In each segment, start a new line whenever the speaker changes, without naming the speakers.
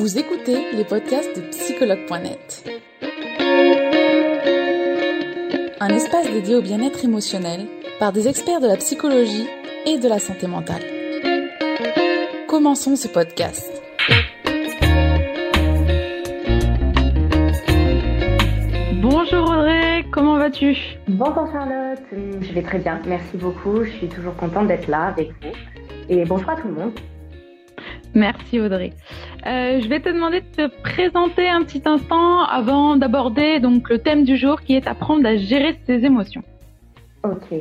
Vous écoutez les podcasts de psychologue.net. Un espace dédié au bien-être émotionnel par des experts de la psychologie et de la santé mentale. Commençons ce podcast.
Bonjour Audrey, comment vas-tu?
Bonjour Charlotte, je vais très bien, merci beaucoup, je suis toujours contente d'être là avec vous. Et bonjour à tout le monde.
Merci Audrey. Euh, je vais te demander de te présenter un petit instant avant d'aborder donc le thème du jour qui est apprendre à gérer ses émotions.
Ok.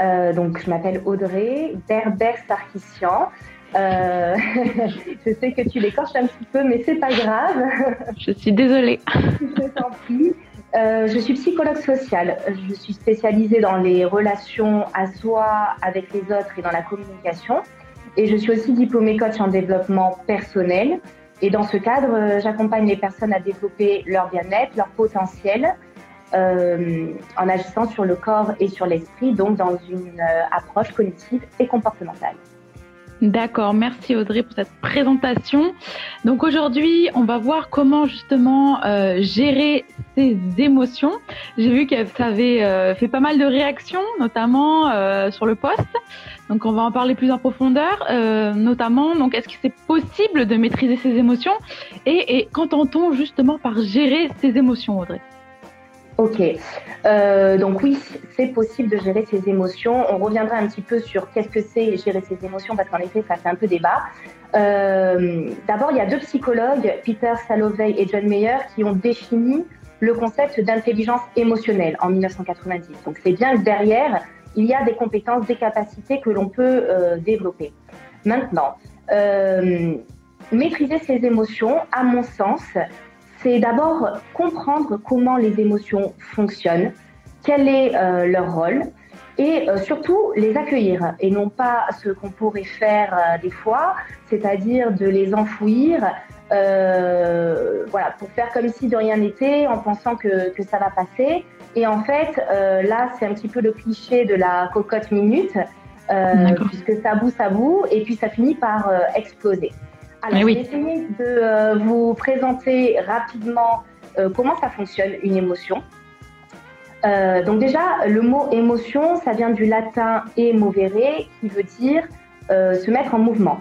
Euh, donc je m'appelle Audrey Berber Sarkissian. Euh, je sais que tu l'écorches un petit peu, mais c'est pas grave.
Je suis désolée.
je t'en prie. je suis psychologue sociale. Je suis spécialisée dans les relations à soi avec les autres et dans la communication. Et je suis aussi diplômée coach en développement personnel. Et dans ce cadre, euh, j'accompagne les personnes à développer leur bien-être, leur potentiel, euh, en agissant sur le corps et sur l'esprit, donc dans une euh, approche cognitive et comportementale.
D'accord, merci Audrey pour cette présentation. Donc aujourd'hui, on va voir comment justement euh, gérer ses émotions. J'ai vu que ça avait euh, fait pas mal de réactions, notamment euh, sur le poste. Donc on va en parler plus en profondeur, notamment. Donc est-ce que c'est possible de maîtriser ses émotions et, et qu'entend-on justement par gérer ses émotions, Audrey?
Ok, euh, donc oui, c'est possible de gérer ses émotions. On reviendra un petit peu sur qu'est-ce que c'est gérer ses émotions, parce qu'en effet, ça fait un peu débat. Euh, D'abord, il y a deux psychologues, Peter Salovey et John Mayer, qui ont défini le concept d'intelligence émotionnelle en 1990. Donc c'est bien que derrière, il y a des compétences, des capacités que l'on peut euh, développer. Maintenant, maîtriser ses émotions, à mon sens, c'est d'abord comprendre comment les émotions fonctionnent, quel est euh, leur rôle et euh, surtout les accueillir et non pas ce qu'on pourrait faire euh, des fois, c'est-à-dire de les enfouir, voilà, pour faire comme si de rien n'était en pensant que, que, ça va passer. Et en fait, là, c'est un petit peu le cliché de la cocotte minute, puisque ça bout, ça bout, et puis ça finit par exploser. Alors, oui. de euh, vous présenter rapidement euh, comment ça fonctionne une émotion. Euh, donc déjà, le mot émotion, ça vient du latin emovere, qui veut dire se mettre en mouvement.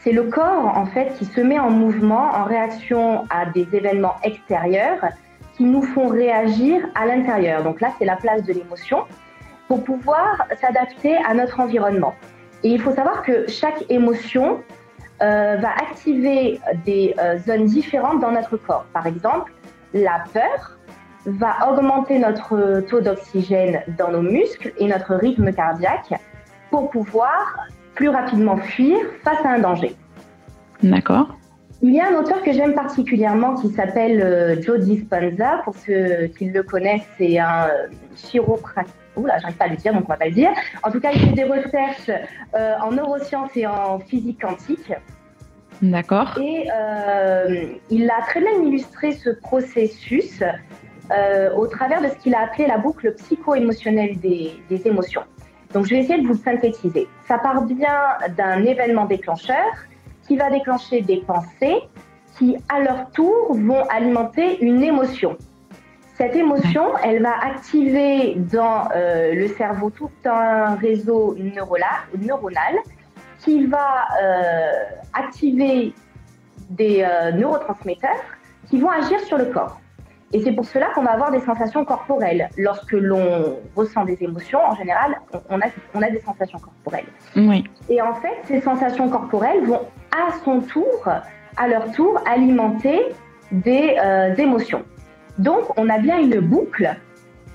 C'est le corps, en fait, qui se met en mouvement en réaction à des événements extérieurs qui nous font réagir à l'intérieur. Donc là, c'est la place de l'émotion pour pouvoir s'adapter à notre environnement. Et il faut savoir que chaque émotion euh, va activer des euh, zones différentes dans notre corps. Par exemple, la peur va augmenter notre taux d'oxygène dans nos muscles et notre rythme cardiaque pour pouvoir plus rapidement fuir face à un danger.
D'accord.
Il y a un auteur que j'aime particulièrement qui s'appelle euh, Joe Dispenza. Pour ceux qui le connaissent, c'est un chiropracteur Oula, j'arrive pas à le dire, donc on va pas le dire. En tout cas, il fait des recherches euh, en neurosciences et en physique quantique.
D'accord.
Et euh, il a très bien illustré ce processus euh, au travers de ce qu'il a appelé la boucle psycho-émotionnelle des, des, émotions. Donc, je vais essayer de vous le synthétiser. Ça part bien d'un événement déclencheur qui va déclencher des pensées qui, à leur tour, vont alimenter une émotion. Cette émotion, elle va activer dans euh, le cerveau tout un réseau neuronal, qui va euh, activer des euh, neurotransmetteurs qui vont agir sur le corps. Et c'est pour cela qu'on va avoir des sensations corporelles. Lorsque l'on ressent des émotions, en général, on a, on a des sensations corporelles.
Oui.
Et en fait, ces sensations corporelles vont à son tour, à leur tour, alimenter des émotions. Donc, on a bien une boucle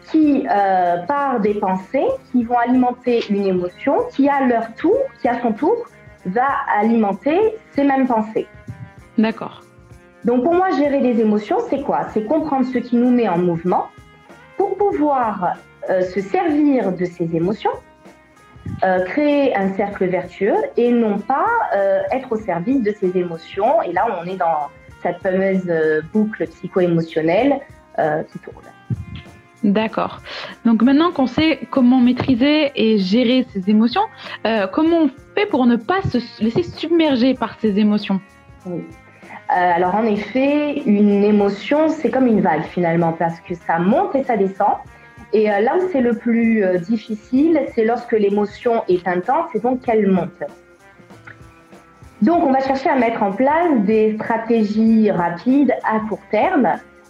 qui euh, part des pensées qui vont alimenter une émotion qui, à leur tour, qui à son tour, va alimenter ces mêmes pensées.
D'accord.
Donc, pour moi, gérer les émotions, c'est quoi? C'est comprendre ce qui nous met en mouvement pour pouvoir euh, se servir de ces émotions, euh, créer un cercle vertueux et non pas être au service de ces émotions. Et là, on est dans cette fameuse euh, boucle psycho-émotionnelle euh, qui tourne.
D'accord. Donc maintenant qu'on sait comment maîtriser et gérer ses émotions, euh, comment on fait pour ne pas se laisser submerger par ces émotions?
Oui. alors en effet, une émotion, c'est comme une vague finalement, parce que ça monte et ça descend. Et là où c'est le plus difficile, c'est lorsque l'émotion est intense et donc qu'elle monte. Donc, on va chercher à mettre en place des stratégies rapides à court terme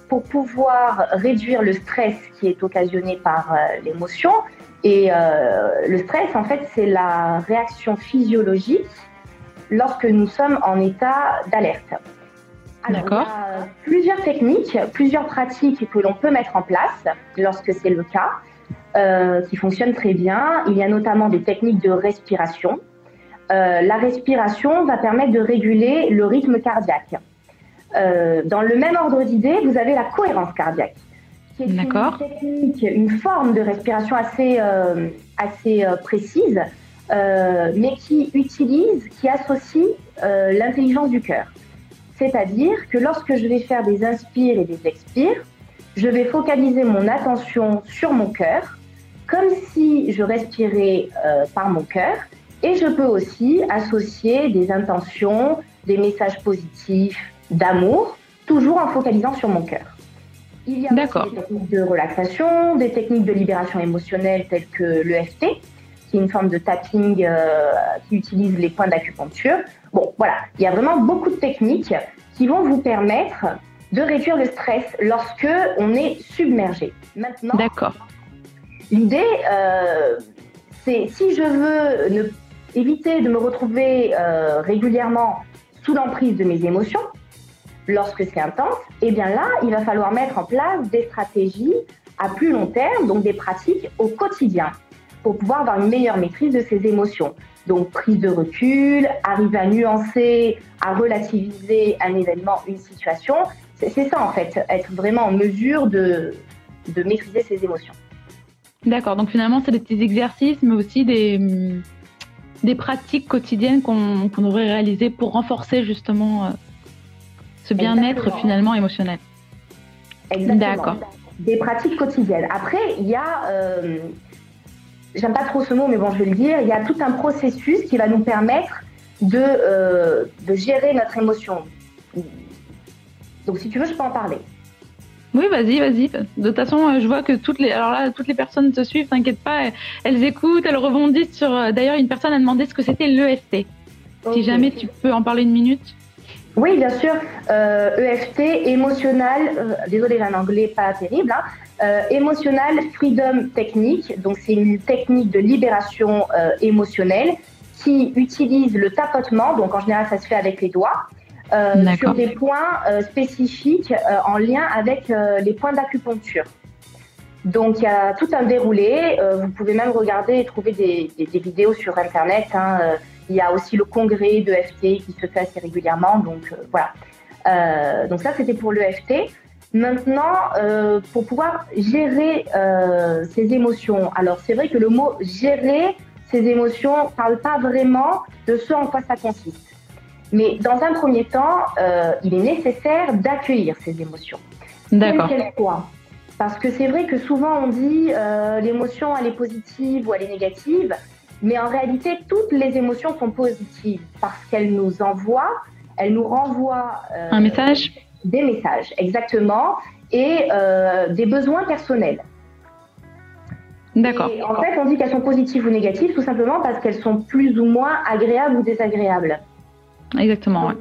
pour pouvoir réduire le stress qui est occasionné par euh, l'émotion. Et euh, le stress, en fait, c'est la réaction physiologique lorsque nous sommes en état d'alerte.
D'accord.
Il y a plusieurs techniques, plusieurs pratiques que l'on peut mettre en place lorsque c'est le cas, euh, qui fonctionnent très bien. Il y a notamment des techniques de respiration euh, la respiration va permettre de réguler le rythme cardiaque. Euh, dans le même ordre d'idée, vous avez la cohérence cardiaque, qui est une technique, une forme de respiration assez, euh, assez précise, mais qui utilise, qui associe l'intelligence du cœur. C'est-à-dire que lorsque je vais faire des inspires et des expires, je vais focaliser mon attention sur mon cœur, comme si je respirais par mon cœur, et je peux aussi associer des intentions, des messages positifs, d'amour, toujours en focalisant sur mon cœur. Il y a aussi des techniques de relaxation, des techniques de libération émotionnelle telles que l'EFT, qui est une forme de tapping euh, qui utilise les points d'acupuncture. Bon, voilà, il y a vraiment beaucoup de techniques qui vont vous permettre de réduire le stress lorsque on est submergé.
Maintenant, D'accord.
l'idée, euh, c'est si je veux ne éviter de me retrouver euh, régulièrement sous l'emprise de mes émotions lorsque c'est intense, et eh bien là, il va falloir mettre en place des stratégies à plus long terme, donc des pratiques au quotidien, pour pouvoir avoir une meilleure maîtrise de ces émotions. Donc prise de recul, arriver à nuancer, à relativiser un événement, une situation. C'est ça en fait, être vraiment en mesure de, de maîtriser ses émotions.
D'accord, donc finalement c'est des petits exercices, mais aussi des, des pratiques quotidiennes qu'on devrait réaliser pour renforcer justement euh, ce bien-être finalement émotionnel.
D'accord. Des pratiques quotidiennes. Après, il y a, euh, j'aime pas trop ce mot, mais bon, je vais le dire, il y a tout un processus qui va nous permettre de, euh, de gérer notre émotion. Donc, si tu veux, je peux en parler.
Oui, vas-y, vas-y. De toute façon, euh, je vois que toutes les, alors là, toutes les personnes te suivent, t'inquiète pas, elles écoutent, elles rebondissent sur. Euh, d'ailleurs, une personne a demandé ce que c'était l'EFT. Si jamais tu peux en parler une minute.
Oui, bien sûr. EFT, euh, e émotionnel, désolé, j'ai un anglais pas terrible, hein, Emotional Freedom Technique. Donc, c'est une technique de libération émotionnelle qui utilise le tapotement. Donc, en général, ça se fait avec les doigts. Euh, sur des points euh, spécifiques euh, en lien avec les points d'acupuncture. Donc il y a tout un déroulé. vous pouvez même regarder et trouver des, vidéos sur Internet. Hein. il y a aussi le congrès de FT qui se fait assez régulièrement. Donc voilà. donc ça c'était pour le FT. Maintenant, pour pouvoir gérer ses émotions. Alors c'est vrai que le mot gérer ses émotions parle pas vraiment de ce en quoi ça consiste. Mais dans un premier temps, euh, il est nécessaire d'accueillir ces émotions.
D'accord.
Parce que c'est vrai que souvent on dit euh, l'émotion elle est positive ou elle est négative, mais en réalité toutes les émotions sont positives parce qu'elles nous envoient, elles nous renvoient
euh, un message,
des messages exactement et des besoins personnels.
D'accord.
En fait, on dit qu'elles sont positives ou négatives tout simplement parce qu'elles sont plus ou moins agréables ou désagréables.
Exactement.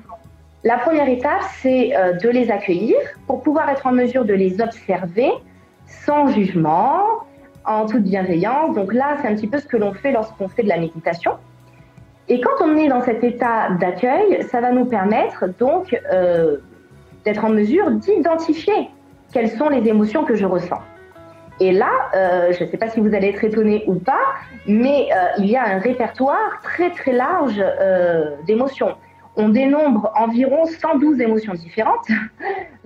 La première étape, c'est euh, de les accueillir pour pouvoir être en mesure de les observer sans jugement, en toute bienveillance. Donc là, c'est un petit peu ce que l'on fait lorsqu'on fait de la méditation. Et quand on est dans cet état d'accueil, ça va nous permettre donc euh, d'être en mesure d'identifier quelles sont les émotions que je ressens. Et là, euh, je ne sais pas si vous allez être étonné ou pas, mais il y a un répertoire très très large d'émotions on dénombre environ 112 émotions différentes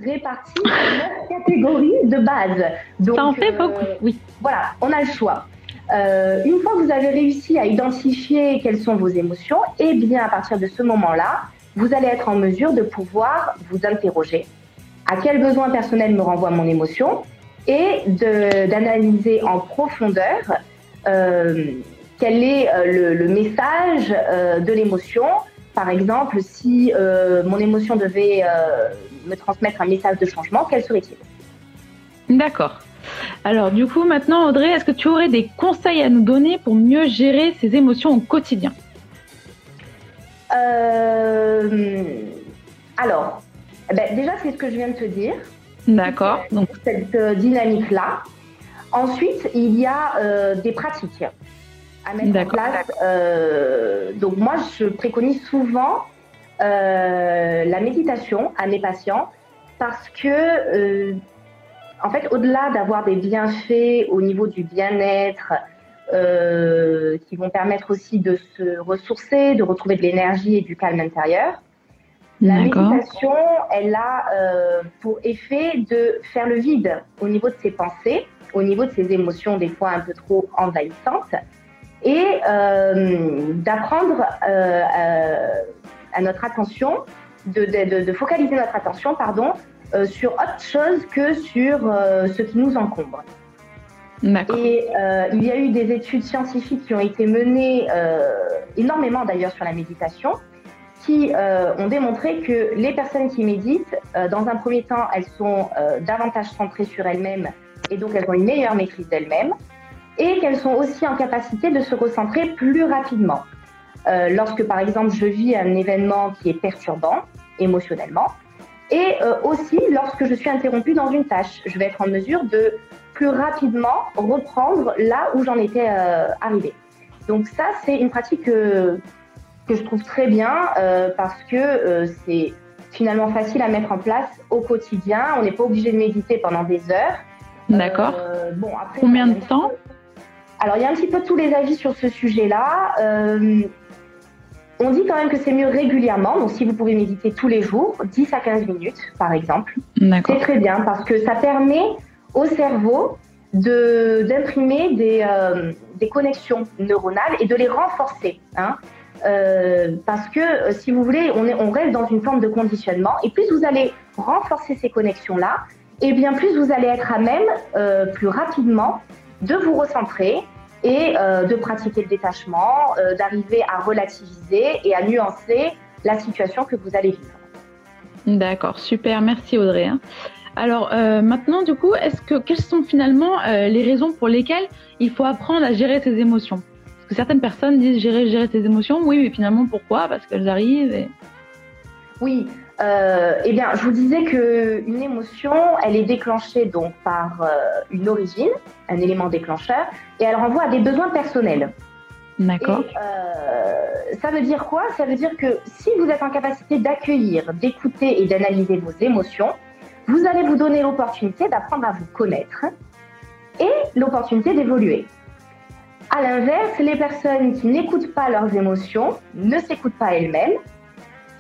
réparties en 9 catégories de base.
Donc, Ça en fait beaucoup, euh, oui.
Voilà, on a le choix. Euh, une fois que vous avez réussi à identifier quelles sont vos émotions, eh bien, à partir de ce moment-là, vous allez être en mesure de pouvoir vous interroger à quel besoin personnel me renvoie mon émotion? Et d'analyser en profondeur euh, quel est le, message de l'émotion par exemple, si mon émotion devait me transmettre un message de changement, quel serait-il?
D'accord. Alors du coup, maintenant, Audrey, est-ce que tu aurais des conseils à nous donner pour mieux gérer ses émotions au quotidien?
Alors, eh ben, déjà, c'est ce que je viens de te dire.
D'accord.
Donc cette euh, dynamique-là. Ensuite, il y a euh, des pratiques à mettre en place. Euh, donc moi, je préconise souvent la méditation à mes patients parce que, en fait, au-delà d'avoir des bienfaits au niveau du bien-être, qui vont permettre aussi de se ressourcer, de retrouver de l'énergie et du calme intérieur, la méditation, elle a euh, pour effet de faire le vide au niveau de ses pensées, au niveau de ses émotions, des fois un peu trop envahissantes, et euh, d'apprendre euh, à notre attention, de, de, de, focaliser notre attention, pardon, sur autre chose que sur ce qui nous encombre. Et il y a eu des études scientifiques qui ont été menées énormément d'ailleurs sur la méditation qui euh, ont démontré que les personnes qui méditent, euh, dans un premier temps, elles sont euh, davantage centrées sur elles-mêmes et donc elles ont une meilleure maîtrise d'elles-mêmes et qu'elles sont aussi en capacité de se recentrer plus rapidement. lorsque, par exemple, je vis un événement qui est perturbant émotionnellement et aussi lorsque je suis interrompue dans une tâche, je vais être en mesure de plus rapidement reprendre là où j'en étais arrivée. Donc ça, c'est une pratique que je trouve très bien euh, parce que euh, c'est finalement facile à mettre en place au quotidien. On n'est pas obligé de méditer pendant des heures.
D'accord. Euh, bon, Combien de temps?
Alors, il y a un petit peu tous les avis sur ce sujet-là. on dit quand même que c'est mieux régulièrement. Donc, si vous pouvez méditer tous les jours, 10 à 15 minutes, par exemple, c'est très bien parce que ça permet au cerveau d'imprimer des, des connexions neuronales et de les renforcer. Hein. Euh, parce que euh, si vous voulez, on, est, on reste dans une forme de conditionnement et plus vous allez renforcer ces connexions-là, et bien plus vous allez être à même euh, plus rapidement de vous recentrer et de pratiquer le détachement, d'arriver à relativiser et à nuancer la situation que vous allez vivre.
D'accord, super, merci Audrey. Hein. Alors maintenant, du coup, est-ce que quelles sont finalement les raisons pour lesquelles il faut apprendre à gérer ses émotions? Certaines personnes disent gérer, gérer ses émotions. Oui, mais finalement, pourquoi? Parce qu'elles arrivent.
Oui. Euh, eh bien, je vous disais que une émotion, elle est déclenchée donc par euh, une origine, un élément déclencheur, et elle renvoie à des besoins personnels.
D'accord.
Euh, ça veut dire quoi? Ça veut dire que si vous êtes en capacité d'accueillir, d'écouter et d'analyser vos émotions, vous allez vous donner l'opportunité d'apprendre à vous connaître et l'opportunité d'évoluer. À l'inverse, les personnes qui n'écoutent pas leurs émotions ne s'écoutent pas elles-mêmes.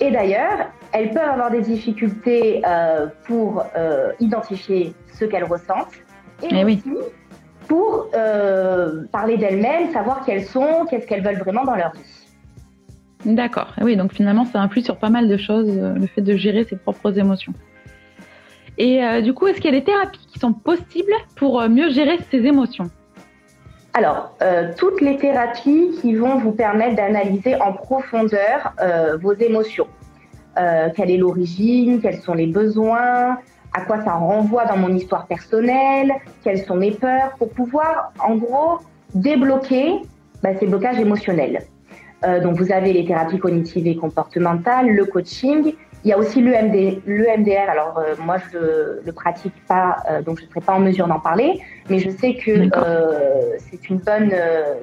Et d'ailleurs, elles peuvent avoir des difficultés euh, pour euh, identifier ce qu'elles ressentent. Et, eh aussi pour euh, parler d'elles-mêmes, savoir qui elles sont, qu'est-ce qu'elles veulent vraiment dans leur vie.
D'accord. Eh oui, donc finalement, ça influe sur pas mal de choses, le fait de gérer ses propres émotions. Et du coup, est-ce qu'il y a des thérapies qui sont possibles pour mieux gérer ses émotions?
Alors, euh, toutes les thérapies qui vont vous permettre d'analyser en profondeur euh, vos émotions. Euh, quelle est l'origine, quels sont les besoins, à quoi ça renvoie dans mon histoire personnelle, quelles sont mes peurs, pour pouvoir, en gros, débloquer bah, ces blocages émotionnels. donc, vous avez les thérapies cognitives et comportementales, le coaching, il y a aussi l'EMDR. Alors euh, moi je le pratique pas, euh, donc je ne serai pas en mesure d'en parler, mais je sais que euh, c'est une bonne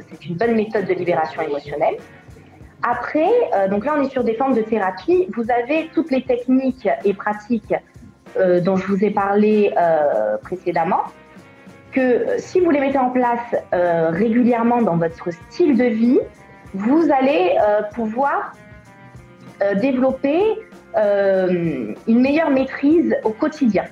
c'est une bonne méthode de libération émotionnelle. Après, donc là on est sur des formes de thérapie. Vous avez toutes les techniques et pratiques dont je vous ai parlé précédemment. Que si vous les mettez en place régulièrement dans votre style de vie, vous allez pouvoir développer euh, une meilleure maîtrise au quotidien.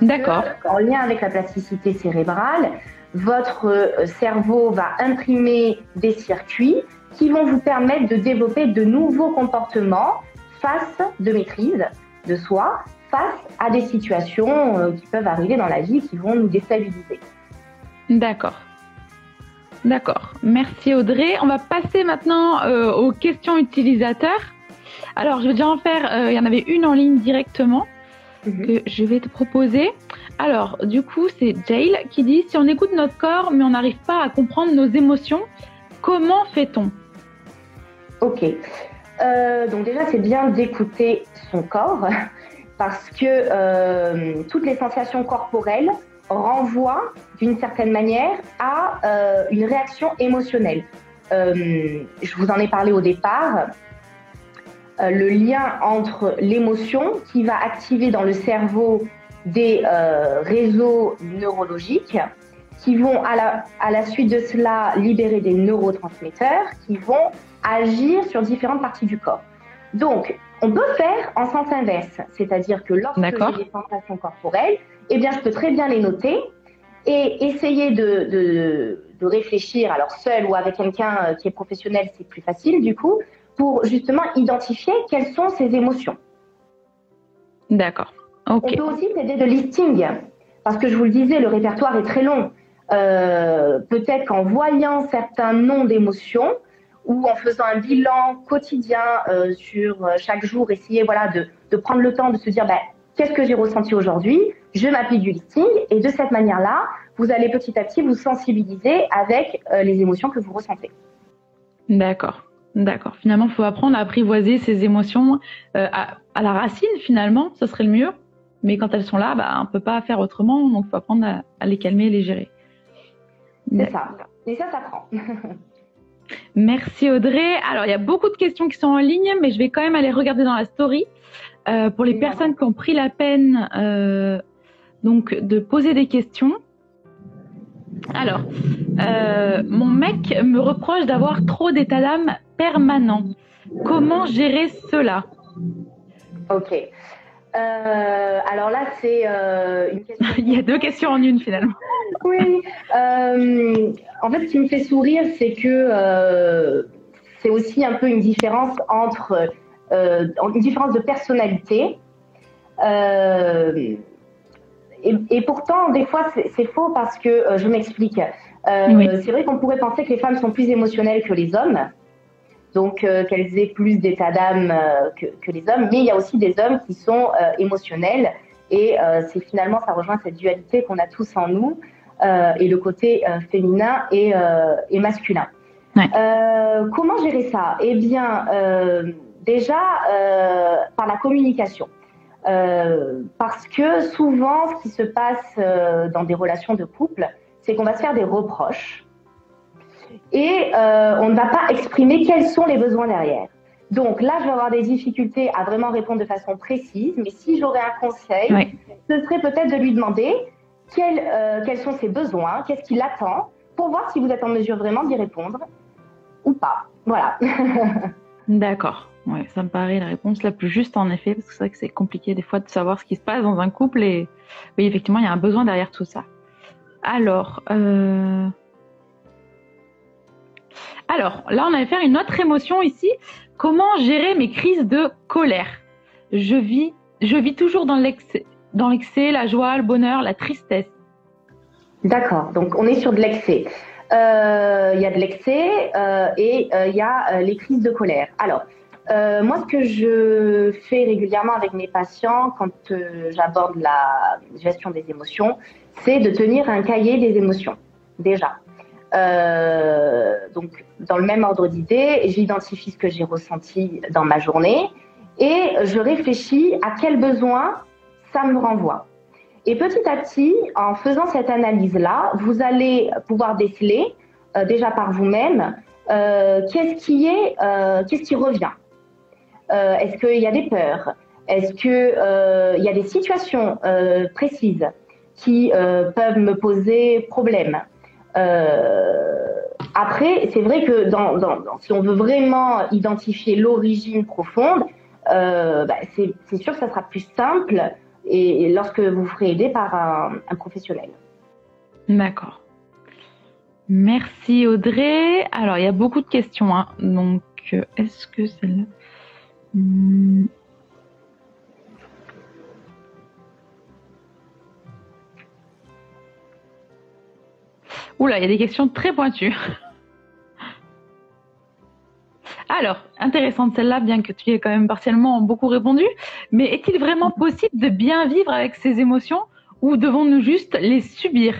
D'accord.
En lien avec la plasticité cérébrale, votre euh, cerveau va imprimer des circuits qui vont vous permettre de développer de nouveaux comportements face de maîtrise de soi, face à des situations euh, qui peuvent arriver dans la vie qui vont nous déstabiliser.
D'accord. D'accord. Merci Audrey. On va passer maintenant aux questions utilisateurs. Alors, je vais déjà en faire. euh, Il y en avait une en ligne directement
Mhm.
que je vais te proposer. Alors, du coup, c'est Jail qui dit si on écoute notre corps, mais on n'arrive pas à comprendre nos émotions, comment fait-on?
Ok. Euh, donc déjà, c'est bien d'écouter son corps parce que euh, toutes les sensations corporelles renvoient d'une certaine manière à euh, une réaction émotionnelle. Je vous en ai parlé au départ. Euh, le lien entre l'émotion qui va activer dans le cerveau des euh, réseaux neurologiques qui vont à la, à la suite de cela libérer des neurotransmetteurs qui vont agir sur différentes parties du corps. Donc, on peut faire en sens inverse, c'est-à-dire que lorsque j'ai des sensations corporelles, eh bien, je peux très bien les noter et essayer de, de, de réfléchir, alors seul ou avec quelqu'un euh, qui est professionnel, c'est plus facile du coup, pour justement identifier quelles sont ces émotions.
D'accord.
On peut aussi s'aider de listing, parce que je vous le disais, le répertoire est très long. Euh, Peut-être qu'en voyant certains noms d'émotions ou en faisant un bilan quotidien euh, sur euh, chaque jour, essayer voilà de, de prendre le temps de se dire ben, qu'est-ce que j'ai ressenti aujourd'hui, je m'applique du listing et de cette manière-là, vous allez petit à petit vous sensibiliser avec euh, les émotions que vous ressentez.
D'accord. D'accord. Finalement, il faut apprendre à apprivoiser ses émotions euh, à, à la racine, finalement, ce serait le mieux. Mais quand elles sont là, bah, on peut pas faire autrement, donc il faut apprendre à, à les calmer et les gérer.
C'est ça. Et ça, ça prend.
Merci Audrey. Alors, il y a beaucoup de questions qui sont en ligne, mais je vais quand même aller regarder dans la story. Euh, pour les personnes qui ont pris la peine euh, donc de poser des questions. Alors, euh, mon mec me reproche d'avoir trop d'état d'âme permanent. Comment gérer cela?
Ok. Euh, alors là, c'est euh, une question.
Il y a deux questions en une finalement.
Oui. Euh, en fait, ce qui me fait sourire, c'est que c'est aussi un peu une différence entre une différence de personnalité. Et, et pourtant, des fois, c'est faux parce que je m'explique.
Oui.
C'est vrai qu'on pourrait penser que les femmes sont plus émotionnelles que les hommes, donc euh, qu'elles aient plus d'état d'âme euh, que, que les hommes. Mais il y a aussi des hommes qui sont euh, émotionnels, et c'est finalement ça rejoint cette dualité qu'on a tous en nous et le côté féminin et, et masculin.
Ouais.
Comment gérer ça? Eh bien, déjà par la communication. Parce que souvent, ce qui se passe dans des relations de couple, c'est qu'on va se faire des reproches et euh, on ne va pas exprimer quels sont les besoins derrière. Donc là, je vais avoir des difficultés à vraiment répondre de façon précise, mais si j'aurais un conseil,
Oui.
ce serait peut-être de lui demander quels, euh, quels sont ses besoins, qu'est-ce qu'il attend, pour voir si vous êtes en mesure vraiment d'y répondre ou pas. Voilà.
D'accord. Ouais, ça me paraît la réponse la plus juste en effet, parce que c'est vrai que c'est compliqué des fois de savoir ce qui se passe dans un couple et oui, effectivement, il y a un besoin derrière tout ça. Alors, euh... alors là, on allait faire une autre émotion ici. Comment gérer mes crises de colère? Je vis, je vis toujours dans l'excès, dans l'excès, la joie, le bonheur, la tristesse.
D'accord, donc on est sur de l'excès. Euh, Il y a de l'excès euh, et euh, il y a les crises de colère. Alors, moi, ce que je fais régulièrement avec mes patients quand j'aborde la gestion des émotions, c'est de tenir un cahier des émotions, déjà. Euh, donc, dans le même ordre d'idée, j'identifie ce que j'ai ressenti dans ma journée et je réfléchis à quel besoin ça me renvoie. Et petit à petit, en faisant cette analyse-là, vous allez pouvoir déceler euh, déjà par vous-même euh, qu'est-ce qui est, qu'est-ce qui revient. Est-ce qu'il y a des peurs? Est-ce qu'il y a des situations précises qui peuvent me poser problème? Après, c'est vrai que si on veut vraiment identifier l'origine profonde, euh, bah, c'est sûr que ça sera plus simple et, lorsque vous ferez aider par un, un professionnel.
D'accord. Merci Audrey. Alors, il y a beaucoup de questions. hein. Donc, euh, est-ce que celle-là... Hmm. Oula, il y a des questions très pointues. Alors, intéressante celle-là, bien que tu aies quand même partiellement beaucoup répondu. Mais est-il vraiment possible de bien vivre avec ces émotions ou devons-nous juste les subir?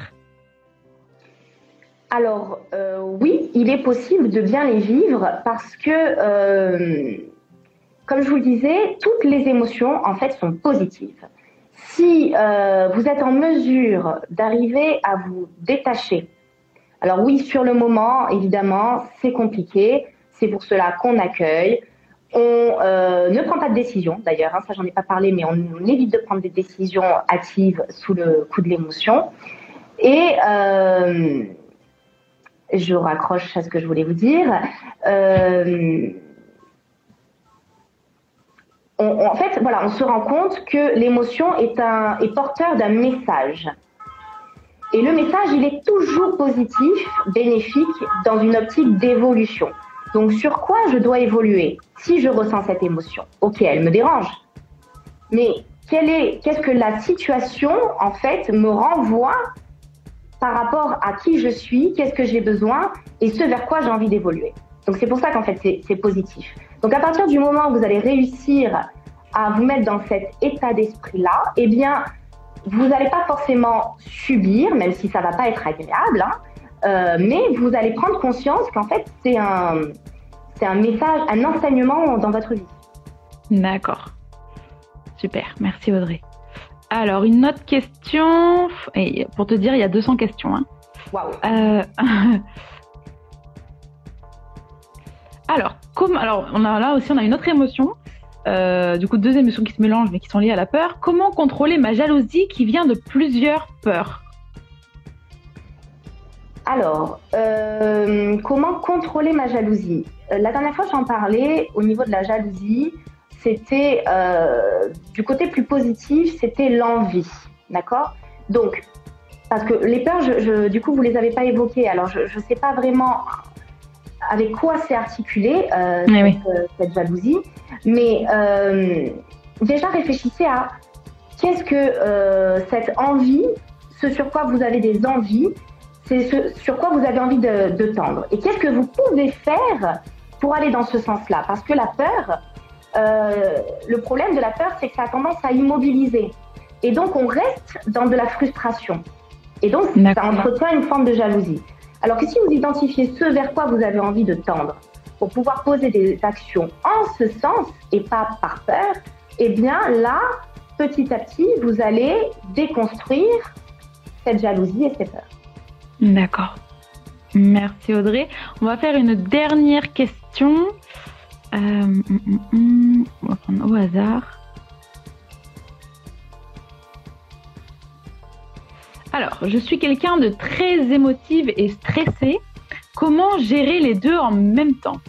Alors, euh, oui, il est possible de bien les vivre parce que, euh, comme je vous le disais, toutes les émotions, en fait, sont positives. Si euh, vous êtes en mesure d'arriver à vous détacher, alors oui, sur le moment, évidemment, c'est compliqué. C'est pour cela qu'on accueille. On euh, ne prend pas de décision, d'ailleurs, hein, ça j'en ai pas parlé, mais on, évite de prendre des décisions hâtives sous le coup de l'émotion. Et euh, je raccroche à ce que je voulais vous dire. Euh, en fait, voilà, on se rend compte que l'émotion est, est porteur d'un message. Et le message, il est toujours positif, bénéfique, dans une optique d'évolution. Donc sur quoi je dois évoluer si je ressens cette émotion? Ok, elle me dérange. Mais qu'est-ce que la situation en fait me renvoie par rapport à qui je suis, qu'est-ce que j'ai besoin et ce vers quoi j'ai envie d'évoluer? Donc c'est pour ça qu'en fait c'est, positif. Donc à partir du moment où vous allez réussir à vous mettre dans cet état d'esprit-là, eh bien vous n'allez pas forcément subir, même si ça va pas être agréable, hein, euh, mais vous allez prendre conscience qu'en fait, c'est un, c'est un message, un enseignement dans votre vie.
D'accord. Super, merci Audrey. Alors, une autre question, et pour te dire, il y a 200 questions. Hein. Euh, alors, comme, alors on a, là aussi, on a une autre émotion. Euh, du coup, deux émotions qui se mélangent mais qui sont liées à la peur. Comment contrôler ma jalousie qui vient de plusieurs peurs
alors, euh, comment contrôler ma jalousie euh, La dernière fois, j'en parlais au niveau de la jalousie. C'était du côté plus positif, c'était l'envie, d'accord? Donc, parce que les peurs, du coup, vous les avez pas évoquées. Alors, je ne sais pas vraiment avec quoi c'est articulé cette, cette, jalousie, mais déjà réfléchissez à qu'est-ce que cette envie, ce sur quoi vous avez des envies c'est ce sur quoi vous avez envie de, tendre. Et qu'est-ce que vous pouvez faire pour aller dans ce sens-là? Parce que la peur, euh, le problème de la peur, c'est que ça a tendance à immobiliser. Et donc, on reste dans de la frustration. Et donc, ça entretient une forme de jalousie. Alors que si vous identifiez ce vers quoi vous avez envie de tendre, pour pouvoir poser des actions en ce sens et pas par peur, eh bien là, petit à petit, vous allez déconstruire cette jalousie et ces peurs.
D'accord. Merci Audrey. On va faire une dernière question. Euh, hum, hum, hum, on va prendre au hasard. Alors, je suis quelqu'un de très émotive et stressé. Comment gérer les deux en même temps?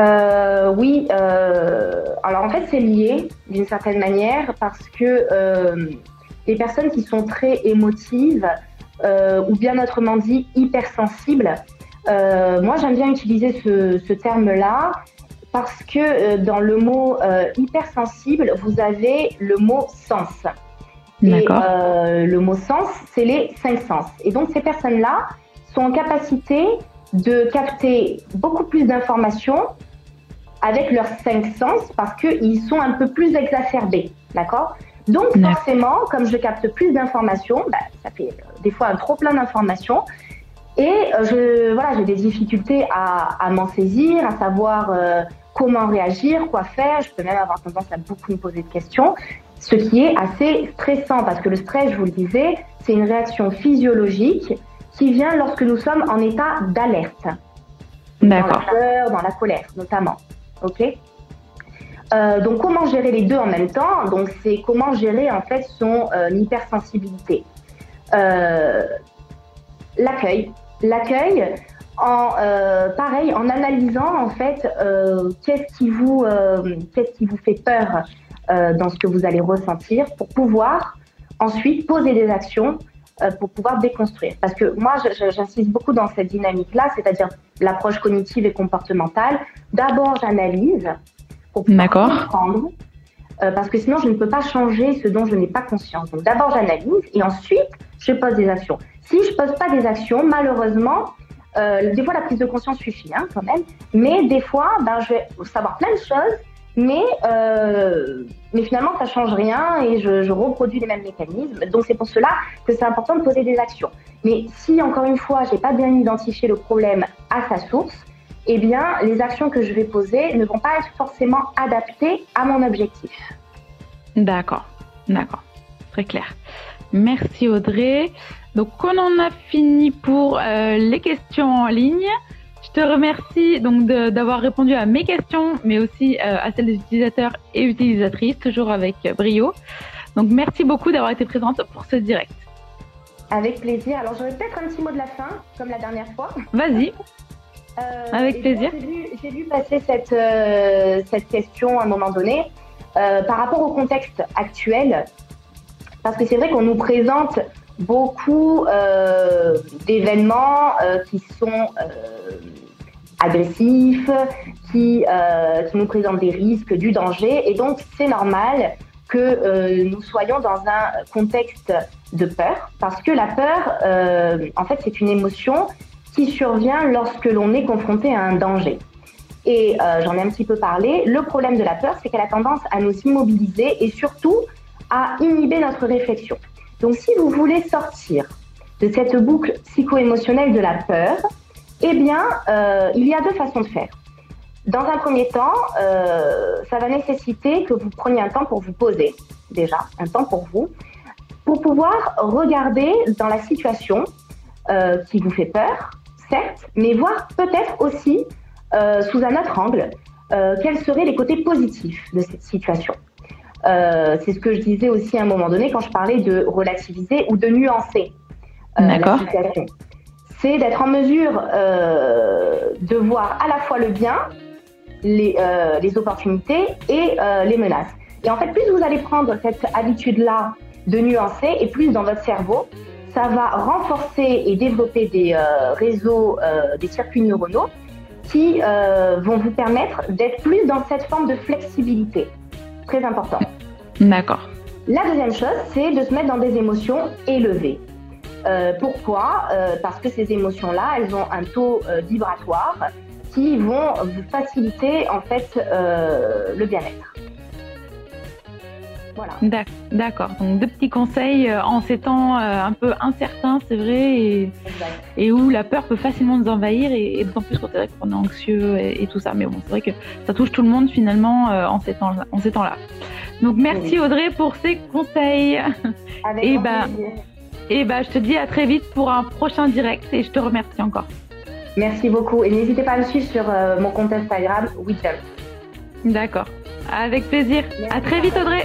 Euh, Oui, euh, alors en fait c'est lié d'une certaine manière parce que des personnes qui sont très émotives euh, ou bien autrement dit hypersensibles. Euh, moi, j'aime bien utiliser ce, terme-là parce que euh, dans le mot hypersensible, vous avez le mot sens. Et le mot sens, c'est les cinq sens. Et donc, ces personnes-là sont en capacité de capter beaucoup plus d'informations avec leurs cinq sens parce qu'ils sont un peu plus exacerbés. D'accord? Donc forcément, comme je capte plus d'informations, bah, ça fait euh, des fois un trop plein d'informations. Et euh, je, voilà, j'ai des difficultés à, m'en saisir, à savoir euh, comment réagir, quoi faire. Je peux même avoir tendance à beaucoup me poser de questions, ce qui est assez stressant parce que le stress, je vous le disais, c'est une réaction physiologique qui vient lorsque nous sommes en état d'alerte. D'accord. Dans la peur, dans la colère notamment. OK? Euh, donc comment gérer les deux en même temps? Donc c'est comment gérer en fait son euh, hypersensibilité. Euh, l'accueil, l'accueil en pareil en analysant en fait qu'est-ce qui vous qu'est-ce qui vous fait peur? Dans ce que vous allez ressentir pour pouvoir ensuite poser des actions pour pouvoir déconstruire. Parce que moi, j'insiste beaucoup dans cette dynamique-là, c'est-à-dire l'approche cognitive et comportementale. D'abord, j'analyse,
pour
comprendre. Euh, parce que sinon, je ne peux pas changer ce dont je n'ai pas conscience. Donc d'abord, j'analyse et ensuite, je pose des actions. Si je pose pas des actions, malheureusement, euh, des fois, la prise de conscience suffit hein, quand même. Mais des fois, ben, je vais savoir plein de choses, mais, euh, mais finalement, ça change rien et je, je reproduis les mêmes mécanismes. Donc, c'est pour cela que c'est important de poser des actions. Mais si, encore une fois, j'ai pas bien identifié le problème à sa source, eh bien, les actions que je vais poser ne vont pas être forcément adaptées à mon objectif.
D'accord, d'accord, très clair. Merci Audrey. Donc, on en a fini pour euh, les questions en ligne. Je te remercie donc d'avoir répondu à mes questions, mais aussi euh, à celles des utilisateurs et utilisatrices, toujours avec brio. Donc, merci beaucoup d'avoir été présente pour ce direct.
Avec plaisir. Alors, j'aurais peut-être un petit mot de la fin, comme la dernière fois.
Vas-y. Euh, avec plaisir.
J'ai vu, passer cette, cette question à un moment donné. par rapport au contexte actuel, parce que c'est vrai qu'on nous présente beaucoup euh, d'événements euh, qui sont euh, agressifs, qui, qui nous présentent des risques, du danger. Et donc, c'est normal que nous soyons dans un contexte de peur, parce que la peur, en fait, c'est une émotion qui survient lorsque l'on est confronté à un danger. Et j'en ai un petit peu parlé. Le problème de la peur, c'est qu'elle a tendance à nous immobiliser et surtout à inhiber notre réflexion. Donc si vous voulez sortir de cette boucle psycho-émotionnelle de la peur, eh bien, euh, il y a deux façons de faire. Dans un premier temps, euh, ça va nécessiter que vous preniez un temps pour vous poser, déjà, un temps pour vous, pour pouvoir regarder dans la situation euh, qui vous fait peur, certes, mais voir peut-être aussi sous un autre angle quels seraient les côtés positifs de cette situation. Euh, c'est ce que je disais aussi à un moment donné quand je parlais de relativiser ou de nuancer euh. C'est d'être en mesure euh, de voir à la fois le bien, les, les opportunités et les menaces. Et en fait, plus vous allez prendre cette habitude-là de nuancer, et plus dans votre cerveau, ça va renforcer et développer des réseaux, des circuits neuronaux qui vont vous permettre d'être plus dans cette forme de flexibilité très important.
D'accord.
La deuxième chose, c'est de se mettre dans des émotions élevées. Euh, pourquoi? Euh, Parce que ces émotions-là, elles ont un taux euh, vibratoire qui vont vous faciliter en fait le bien-être.
Voilà. D'accord. Donc deux petits conseils en ces temps un peu incertains, c'est vrai, et, où la peur peut facilement nous envahir, et, d'autant plus quand on est anxieux et, tout ça. Mais bon, c'est vrai que ça touche tout le monde finalement en ces temps-là. Temps donc merci Audrey pour ces conseils.
Avec et bah,
et bah, je te dis à très vite pour un prochain direct et je te remercie encore.
Merci beaucoup et n'hésitez pas à me suivre sur euh, mon compte Instagram Witcher.
D'accord. Avec plaisir. À très vite Audrey.